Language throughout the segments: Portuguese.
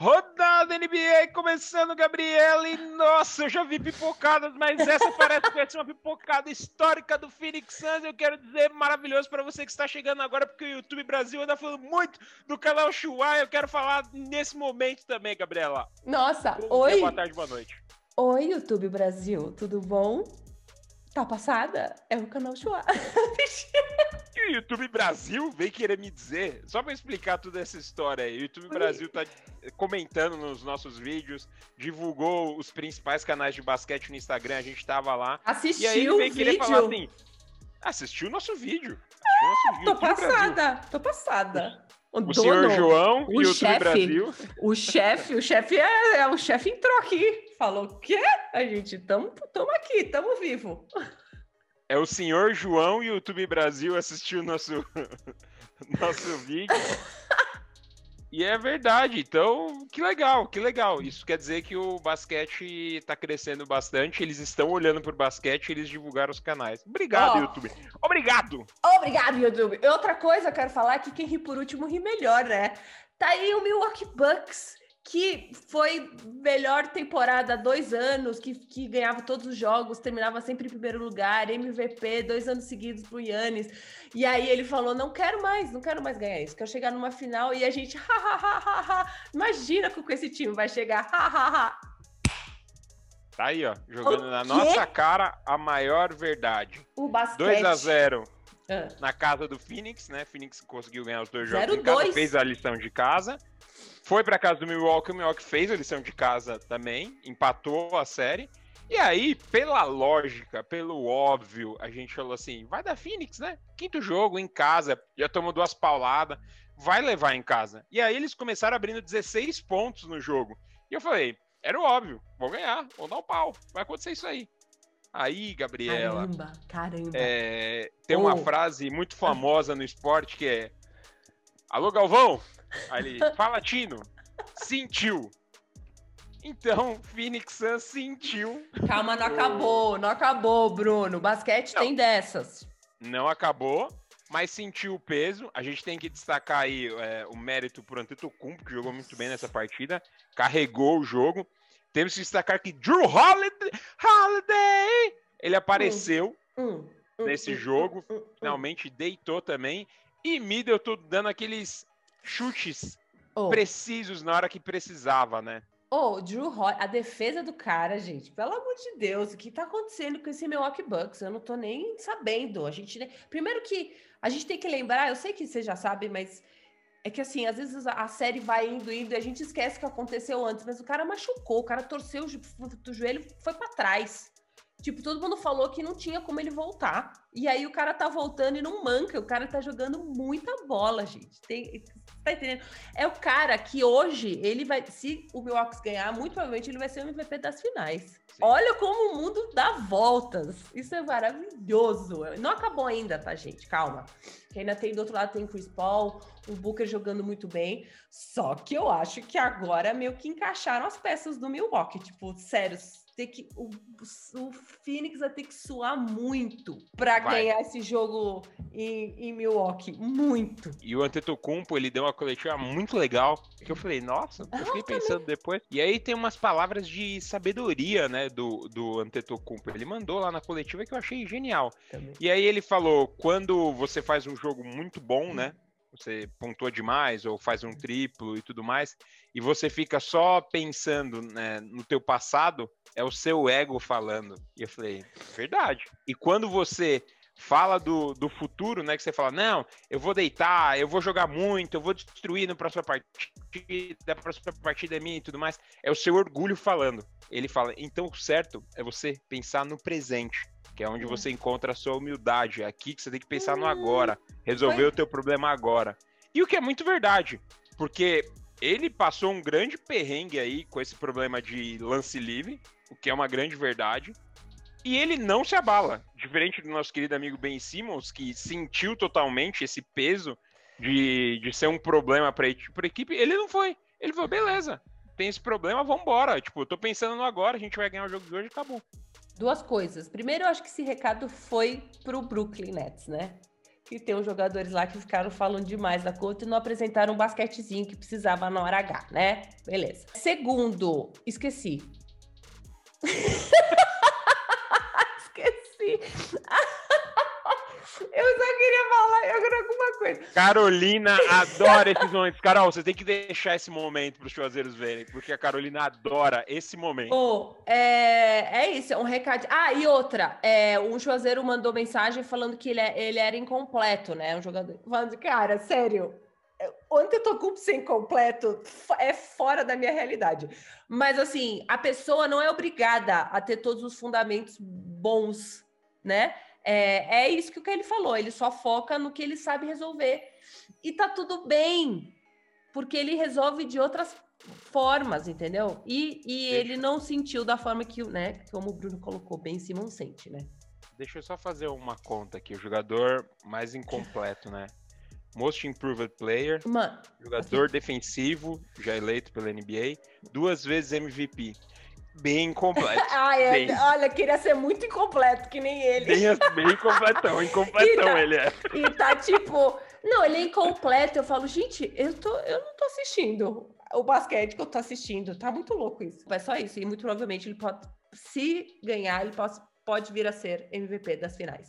Rodada NBA começando, Gabriela. E nossa, eu já vi pipocadas, mas essa parece que vai ser uma pipocada histórica do Phoenix Suns. Eu quero dizer maravilhoso para você que está chegando agora, porque o YouTube Brasil anda falando muito do canal Chua. Eu quero falar nesse momento também, Gabriela. Nossa, Bom oi. Dia, boa tarde, boa noite. Oi, YouTube Brasil, tudo bom? Tá passada? É o canal Chua. O YouTube Brasil vem querer me dizer, só para explicar toda essa história aí, o YouTube Brasil tá comentando nos nossos vídeos, divulgou os principais canais de basquete no Instagram, a gente tava lá. Assistiu e aí ele vem querer falar assim, assistiu o nosso vídeo. nosso vídeo tô passada, Brasil. tô passada. O, senhor João o e o YouTube Brasil. O chefe, o chefe é, é, o chefe entrou aqui, falou o quê? A gente tamo, tamo aqui, tamo vivo. É o senhor João e o YouTube Brasil assistiu nosso nosso vídeo. E é verdade, então que legal, que legal. Isso quer dizer que o basquete está crescendo bastante, eles estão olhando para o basquete eles divulgaram os canais. Obrigado, oh. YouTube. Obrigado! Obrigado, YouTube. Outra coisa eu quero falar é que quem ri por último ri melhor, né? Tá aí o Milwaukee Bucks que foi melhor temporada há dois anos, que, que ganhava todos os jogos, terminava sempre em primeiro lugar, MVP, dois anos seguidos pro Yannis. E aí ele falou: não quero mais, não quero mais ganhar isso, quero chegar numa final e a gente, ha, ha, ha, ha, ha. imagina com esse time vai chegar, ha, ha, ha. Tá aí, ó, jogando na nossa cara a maior verdade. O basquete. 2 a 0 ah. na casa do Phoenix, né? Phoenix conseguiu ganhar os dois jogos em casa, fez a lição de casa. Foi para casa do Milwaukee, o Milwaukee fez a lição de casa também, empatou a série. E aí, pela lógica, pelo óbvio, a gente falou assim: vai dar Phoenix, né? Quinto jogo em casa, já tomou duas pauladas, vai levar em casa. E aí eles começaram abrindo 16 pontos no jogo. E eu falei: era o óbvio, vou ganhar, vou dar o um pau, vai acontecer isso aí. Aí, Gabriela. Caramba, caramba. É, tem oh. uma frase muito famosa no esporte que é: Alô, Galvão? Aí ele, fala Tino, sentiu. Então, Phoenix Suns sentiu. Calma, não acabou, não acabou, Bruno. Basquete não, tem dessas. Não acabou, mas sentiu o peso. A gente tem que destacar aí é, o mérito por Antetokounmpo, que jogou muito bem nessa partida, carregou o jogo. Temos que destacar que Drew Holiday, Holiday ele apareceu hum, hum, nesse hum, jogo, hum, hum, finalmente deitou também. E Middleton dando aqueles chutes oh. precisos na hora que precisava, né? Ô, oh, Drew Roy, a defesa do cara, gente, pelo amor de Deus, o que tá acontecendo com esse Milwaukee Bucks? Eu não tô nem sabendo. A gente, primeiro que a gente tem que lembrar, eu sei que você já sabe, mas é que assim, às vezes a série vai indo, indo e a gente esquece o que aconteceu antes, mas o cara machucou, o cara torceu o, joelho, foi para trás. Tipo, todo mundo falou que não tinha como ele voltar. E aí o cara tá voltando e não manca. O cara tá jogando muita bola, gente. Tem, tá entendendo? É o cara que hoje, ele vai. Se o Milwaukee ganhar, muito provavelmente ele vai ser o MVP das finais. Sim. Olha como o mundo dá voltas. Isso é maravilhoso. Não acabou ainda, tá, gente? Calma. Que ainda tem do outro lado tem Chris Paul, o Booker jogando muito bem. Só que eu acho que agora meio que encaixaram as peças do Milwaukee. Tipo, sério, ter que. O, o Phoenix vai ter que suar muito para ganhar esse jogo em, em, Milwaukee. Muito. E o Antetokounmpo, ele deu uma coletiva muito legal. Que eu falei, nossa, eu fiquei pensando depois. E aí tem umas palavras de sabedoria, né, do, do Antetokounmpo. Ele mandou lá na coletiva que eu achei genial. Também. E aí ele falou: quando você faz um jogo muito bom, né? você pontua demais ou faz um triplo e tudo mais, e você fica só pensando né, no teu passado, é o seu ego falando. E eu falei, verdade. E quando você fala do, do futuro, né, que você fala, não, eu vou deitar, eu vou jogar muito, eu vou destruir na próxima partida, a próxima partida é minha e tudo mais, é o seu orgulho falando. Ele fala, então o certo é você pensar no presente que é onde você encontra a sua humildade. É aqui que você tem que pensar no agora, resolver o teu problema agora. E o que é muito verdade, porque ele passou um grande perrengue aí com esse problema de lance livre, o que é uma grande verdade. E ele não se abala, diferente do nosso querido amigo Ben Simmons, que sentiu totalmente esse peso de, de ser um problema para a equipe. Ele não foi. Ele falou: beleza, tem esse problema, vamos embora. Tipo, eu tô pensando no agora, a gente vai ganhar o jogo de hoje acabou. Duas coisas. Primeiro, eu acho que esse recado foi pro Brooklyn Nets, né? Que tem uns jogadores lá que ficaram falando demais da conta e não apresentaram um basquetezinho que precisava na hora H, né? Beleza. Segundo, esqueci. esqueci. Eu só queria falar agora coisa. Carolina adora esses momentos. Carol, você tem que deixar esse momento para os chuzeiros verem, porque a Carolina adora esse momento. Oh, é, é isso, é um recado. Ah, e outra, é, um chuazeiro mandou mensagem falando que ele, é, ele era incompleto, né? Um jogador. Falando, cara, sério, o Antetokounmpo incompleto é fora da minha realidade. Mas, assim, a pessoa não é obrigada a ter todos os fundamentos bons, né? É, é isso que ele falou, ele só foca no que ele sabe resolver. E tá tudo bem, porque ele resolve de outras formas, entendeu? E, e ele não sentiu da forma que, né, como o Bruno colocou, bem Simon sente, né? Deixa eu só fazer uma conta aqui. O jogador mais incompleto, né? Most Improved Player, Mano, jogador assim... defensivo, já eleito pela NBA, duas vezes MVP bem completo. Ai, é, bem. olha, queria ser muito incompleto, que nem ele. Bem, bem completão, incompletão tá, ele é. E tá tipo, não, ele é incompleto. Eu falo, gente, eu, tô, eu não tô assistindo o basquete que eu tô assistindo. Tá muito louco isso. É só isso. E muito provavelmente ele pode, se ganhar, ele pode, pode vir a ser MVP das finais.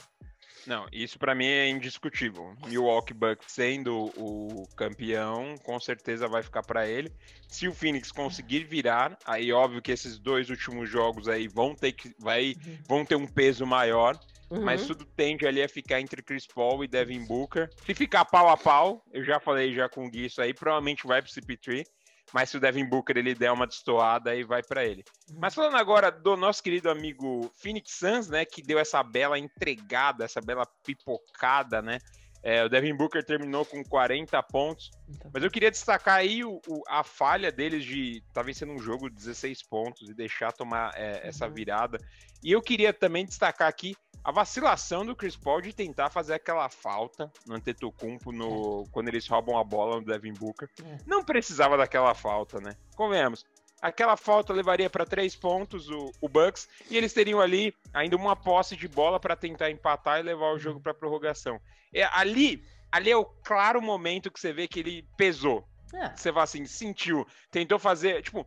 Não, isso para mim é indiscutível. Milwaukee Bucks sendo o campeão, com certeza vai ficar para ele. Se o Phoenix conseguir virar, aí óbvio que esses dois últimos jogos aí vão ter que vai uhum. vão ter um peso maior. Uhum. Mas tudo tende ali a ficar entre Chris Paul e Devin Booker. Se ficar pau a pau, eu já falei já com o Gui isso aí, provavelmente vai pro CP3 mas se o Devin Booker ele der uma destoada, aí vai para ele. Uhum. Mas falando agora do nosso querido amigo Phoenix Suns, né, que deu essa bela entregada, essa bela pipocada, né? É, o Devin Booker terminou com 40 pontos, então. mas eu queria destacar aí o, o, a falha deles de estar tá vencendo um jogo de 16 pontos e deixar tomar é, uhum. essa virada. E eu queria também destacar aqui a vacilação do Chris Paul de tentar fazer aquela falta no Antetokounmpo no, é. quando eles roubam a bola no Devin Booker. É. Não precisava daquela falta, né? Convenhamos. Aquela falta levaria para três pontos o, o, Bucks e eles teriam ali ainda uma posse de bola para tentar empatar e levar o jogo para prorrogação. É, ali, ali é o claro momento que você vê que ele pesou. É. Você vai assim, sentiu, tentou fazer, tipo,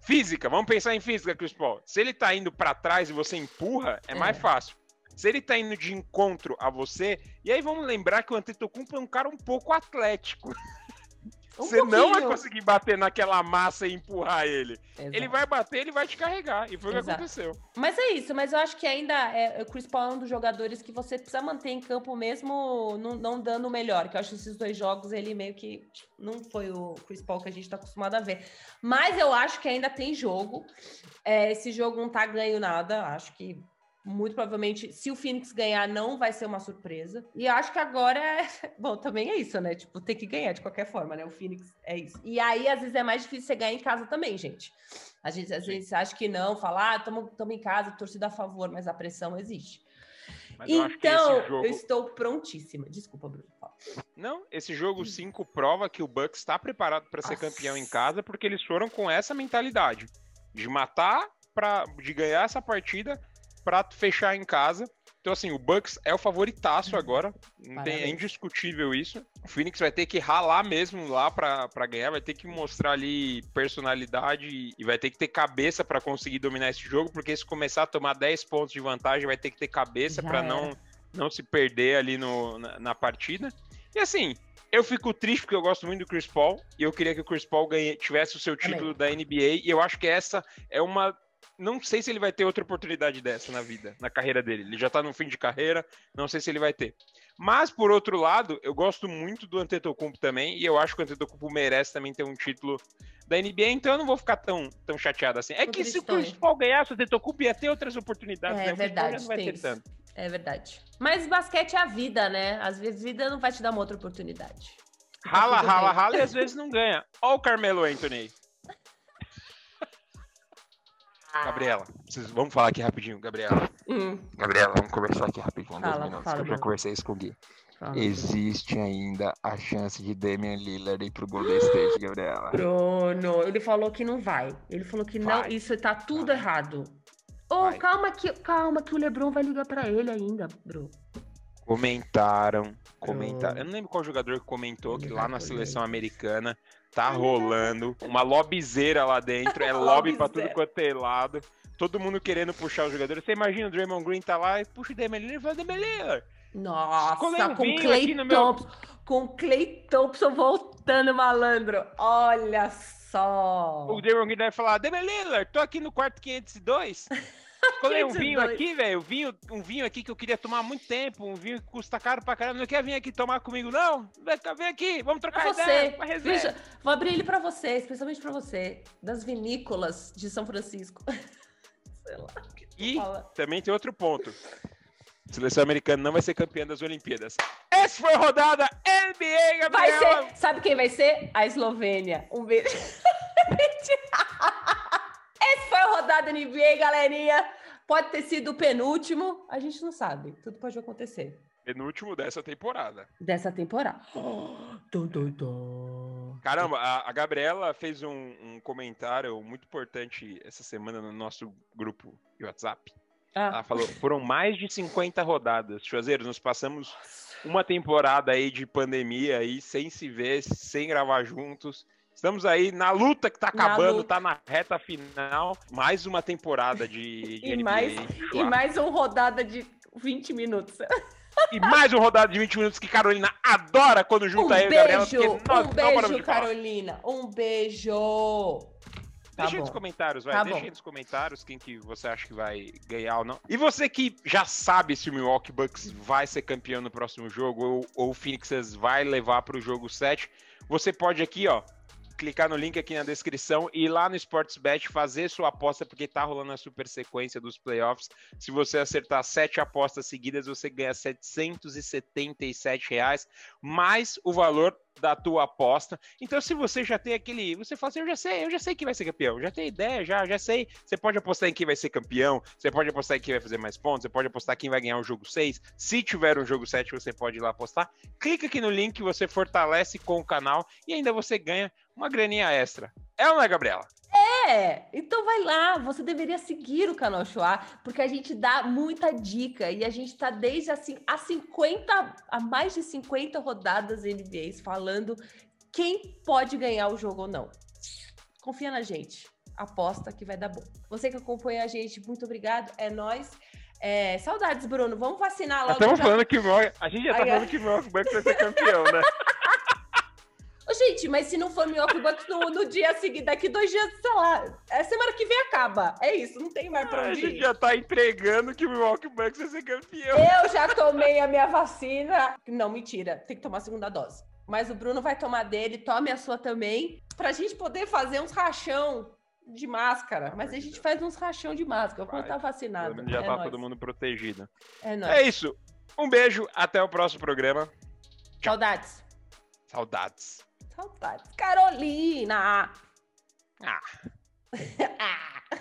física. Vamos pensar em física, Chris Paul. Se ele tá indo para trás e você empurra, é, é. mais fácil se ele tá indo de encontro a você, e aí vamos lembrar que o Antetokounmpo é um cara um pouco atlético. Um você pouquinho. não vai conseguir bater naquela massa e empurrar ele. Exato. Ele vai bater, ele vai te carregar. E foi o que aconteceu. Mas é isso, mas eu acho que ainda é, o Chris Paul é um dos jogadores que você precisa manter em campo mesmo não, não dando o melhor. Que eu acho que esses dois jogos ele meio que não foi o Chris Paul que a gente tá acostumado a ver. Mas eu acho que ainda tem jogo. É, esse jogo não tá ganho nada. Acho que muito provavelmente, se o Phoenix ganhar, não vai ser uma surpresa. E acho que agora é. Bom, também é isso, né? Tipo, tem que ganhar de qualquer forma, né? O Phoenix é isso. E aí, às vezes, é mais difícil você ganhar em casa também, gente. A gente às vezes acha que não, falar, ah, estamos em casa, torcida a favor, mas a pressão existe. Mas então, eu, jogo... eu, estou prontíssima. Desculpa, Bruno. Não, esse jogo 5 prova que o Bucks está preparado para ser campeão em casa, porque eles foram com essa mentalidade de matar, pra, de ganhar essa partida para fechar em casa. Então, assim, o Bucks é o favoritaço agora. Tem, é indiscutível isso. O Phoenix vai ter que ralar mesmo lá para ganhar, vai ter que mostrar ali personalidade e vai ter que ter cabeça para conseguir dominar esse jogo, porque se começar a tomar 10 pontos de vantagem, vai ter que ter cabeça para não, não se perder ali no, na, na, partida. E assim, eu fico triste porque eu gosto muito do Chris Paul e eu queria que o Chris Paul ganhe, tivesse o seu título Amém. da NBA e eu acho que essa é uma não sei se ele vai ter outra oportunidade dessa na vida, na carreira dele. Ele já tá no fim de carreira, não sei se ele vai ter. Mas, por outro lado, eu gosto muito do Antetokounmpo também, e eu acho que o Antetokounmpo merece também ter um título da NBA, então eu não vou ficar tão, tão chateado assim. É que se o Chris Paul ganhasse o Antetokounmpo, ia ter outras oportunidades, é, né? É verdade, não vai ter tanto. É verdade. Mas basquete é a vida, né? Às vezes a vida não vai te dar uma outra oportunidade. Rala, rala, rala e às vezes não ganha. Olha o Carmelo Anthony Gabriela, vocês, vamos falar aqui rapidinho, Gabriela. Hum. Gabriela, vamos conversar aqui rapidinho, fala, dois minutos, fala, eu já conversei isso com o Gui. Fala, Existe ainda a chance de Damian Lillard ir pro Golden State, Gabriela. Bruno, ele falou que não vai. Ele falou que vai. não, isso tá tudo vai. errado. Oh, calma que, calma que o LeBron vai ligar para ele ainda, Bruno. Comentaram, comentaram. Eu não lembro qual jogador que comentou que lá na seleção americana tá rolando uma lobbyzeira lá dentro, é lobby pra tudo quanto é lado. Todo mundo querendo puxar o jogador. Você imagina o Draymond Green tá lá e puxa o Lillard e fala, Lillard, Nossa, com Clay Thompson, meu... com Clay Thompson voltando, malandro. Olha só. O Draymond Green vai falar, Damian Lillard, tô aqui no quarto 502. Escolhi um vinho aqui, velho. Vinho, um vinho aqui que eu queria tomar há muito tempo. Um vinho que custa caro pra caramba. Não quer vir aqui tomar comigo, não? Vem aqui, vamos trocar pra ideia. Você. Veja, vou abrir ele pra você, especialmente pra você. Das vinícolas de São Francisco. Sei lá. E também tem outro ponto. A seleção americana não vai ser campeã das Olimpíadas. Essa foi a rodada NBA, Gabriela. Vai ser. Sabe quem vai ser? A Eslovênia. Um beijo. Essa foi a rodada NBA, galerinha. Pode ter sido o penúltimo, a gente não sabe. Tudo pode acontecer. Penúltimo dessa temporada. Dessa temporada. Caramba, a, a Gabriela fez um, um, comentário muito importante essa semana no nosso grupo de WhatsApp. Ah. Ela falou: foram mais de 50 rodadas. Chuzeiros, nós passamos uma temporada aí de pandemia aí, sem se ver, sem gravar juntos. Estamos aí na luta que tá acabando, tá na reta final. Mais uma temporada de, de e, mais, e mais uma rodada de 20 minutos. E mais uma rodada de 20 minutos que Carolina adora quando junta um eu e Gabriela. Um beijo, Carolina. Um beijo. Tá Deixa aí nos comentários, vai. Tá Deixa aí nos comentários quem que você acha que vai ganhar ou não. E você que já sabe se o Milwaukee Bucks vai ser campeão no próximo jogo ou, ou o Phoenix vai levar para o jogo 7, você pode aqui, ó, clicar no link aqui na descrição e ir lá no Sportsbet fazer sua aposta, porque tá rolando a super sequência dos playoffs. Se você acertar sete apostas seguidas, você ganha 777 reais, mais o valor da tua aposta. Então, se você já tem aquele. Você fala assim, eu já sei, eu já sei que vai ser campeão, já tem ideia, já, já sei. Você pode apostar em quem vai ser campeão, você pode apostar em quem vai fazer mais pontos, você pode apostar quem vai ganhar o jogo 6. Se tiver um jogo 7, você pode ir lá apostar. Clica aqui no link, você fortalece com o canal e ainda você ganha uma graninha extra. É ou não é, Gabriela? É, então vai lá, você deveria seguir o canal Shoah, porque a gente dá muita dica e a gente tá desde assim a 50, a mais de 50 rodadas NBAs falando quem pode ganhar o jogo ou não. Confia na gente, aposta que vai dar bom. Você que acompanha a gente, muito obrigado, é nós. É, saudades, Bruno. Vamos vacinar logo. Estamos já... falando que o a gente já tá falando que o Milwaukee Bucks vai ser campeão, né? Ô, gente, mas se não for Milwaukee Bucks no, no dia seguinte, daqui dois dias, sei lá, é semana que vem acaba. É isso, não tem mais pra onde ir. A gente já tá entregando que o Milwaukee Bucks vai ser campeão. Eu já tomei a minha vacina. Não, mentira, tem que tomar a segunda dose. Mas o Bruno vai tomar dele, tome a sua também, pra gente poder fazer uns rachão de máscara. Mas a gente faz uns rachão de máscara quando tá vacinado. Já é tá nóis. todo mundo protegido. É, nóis. é isso. Um beijo, até o próximo programa. Tchau. Saudades. Saudades. Saudades. Carolina! Ah. ah.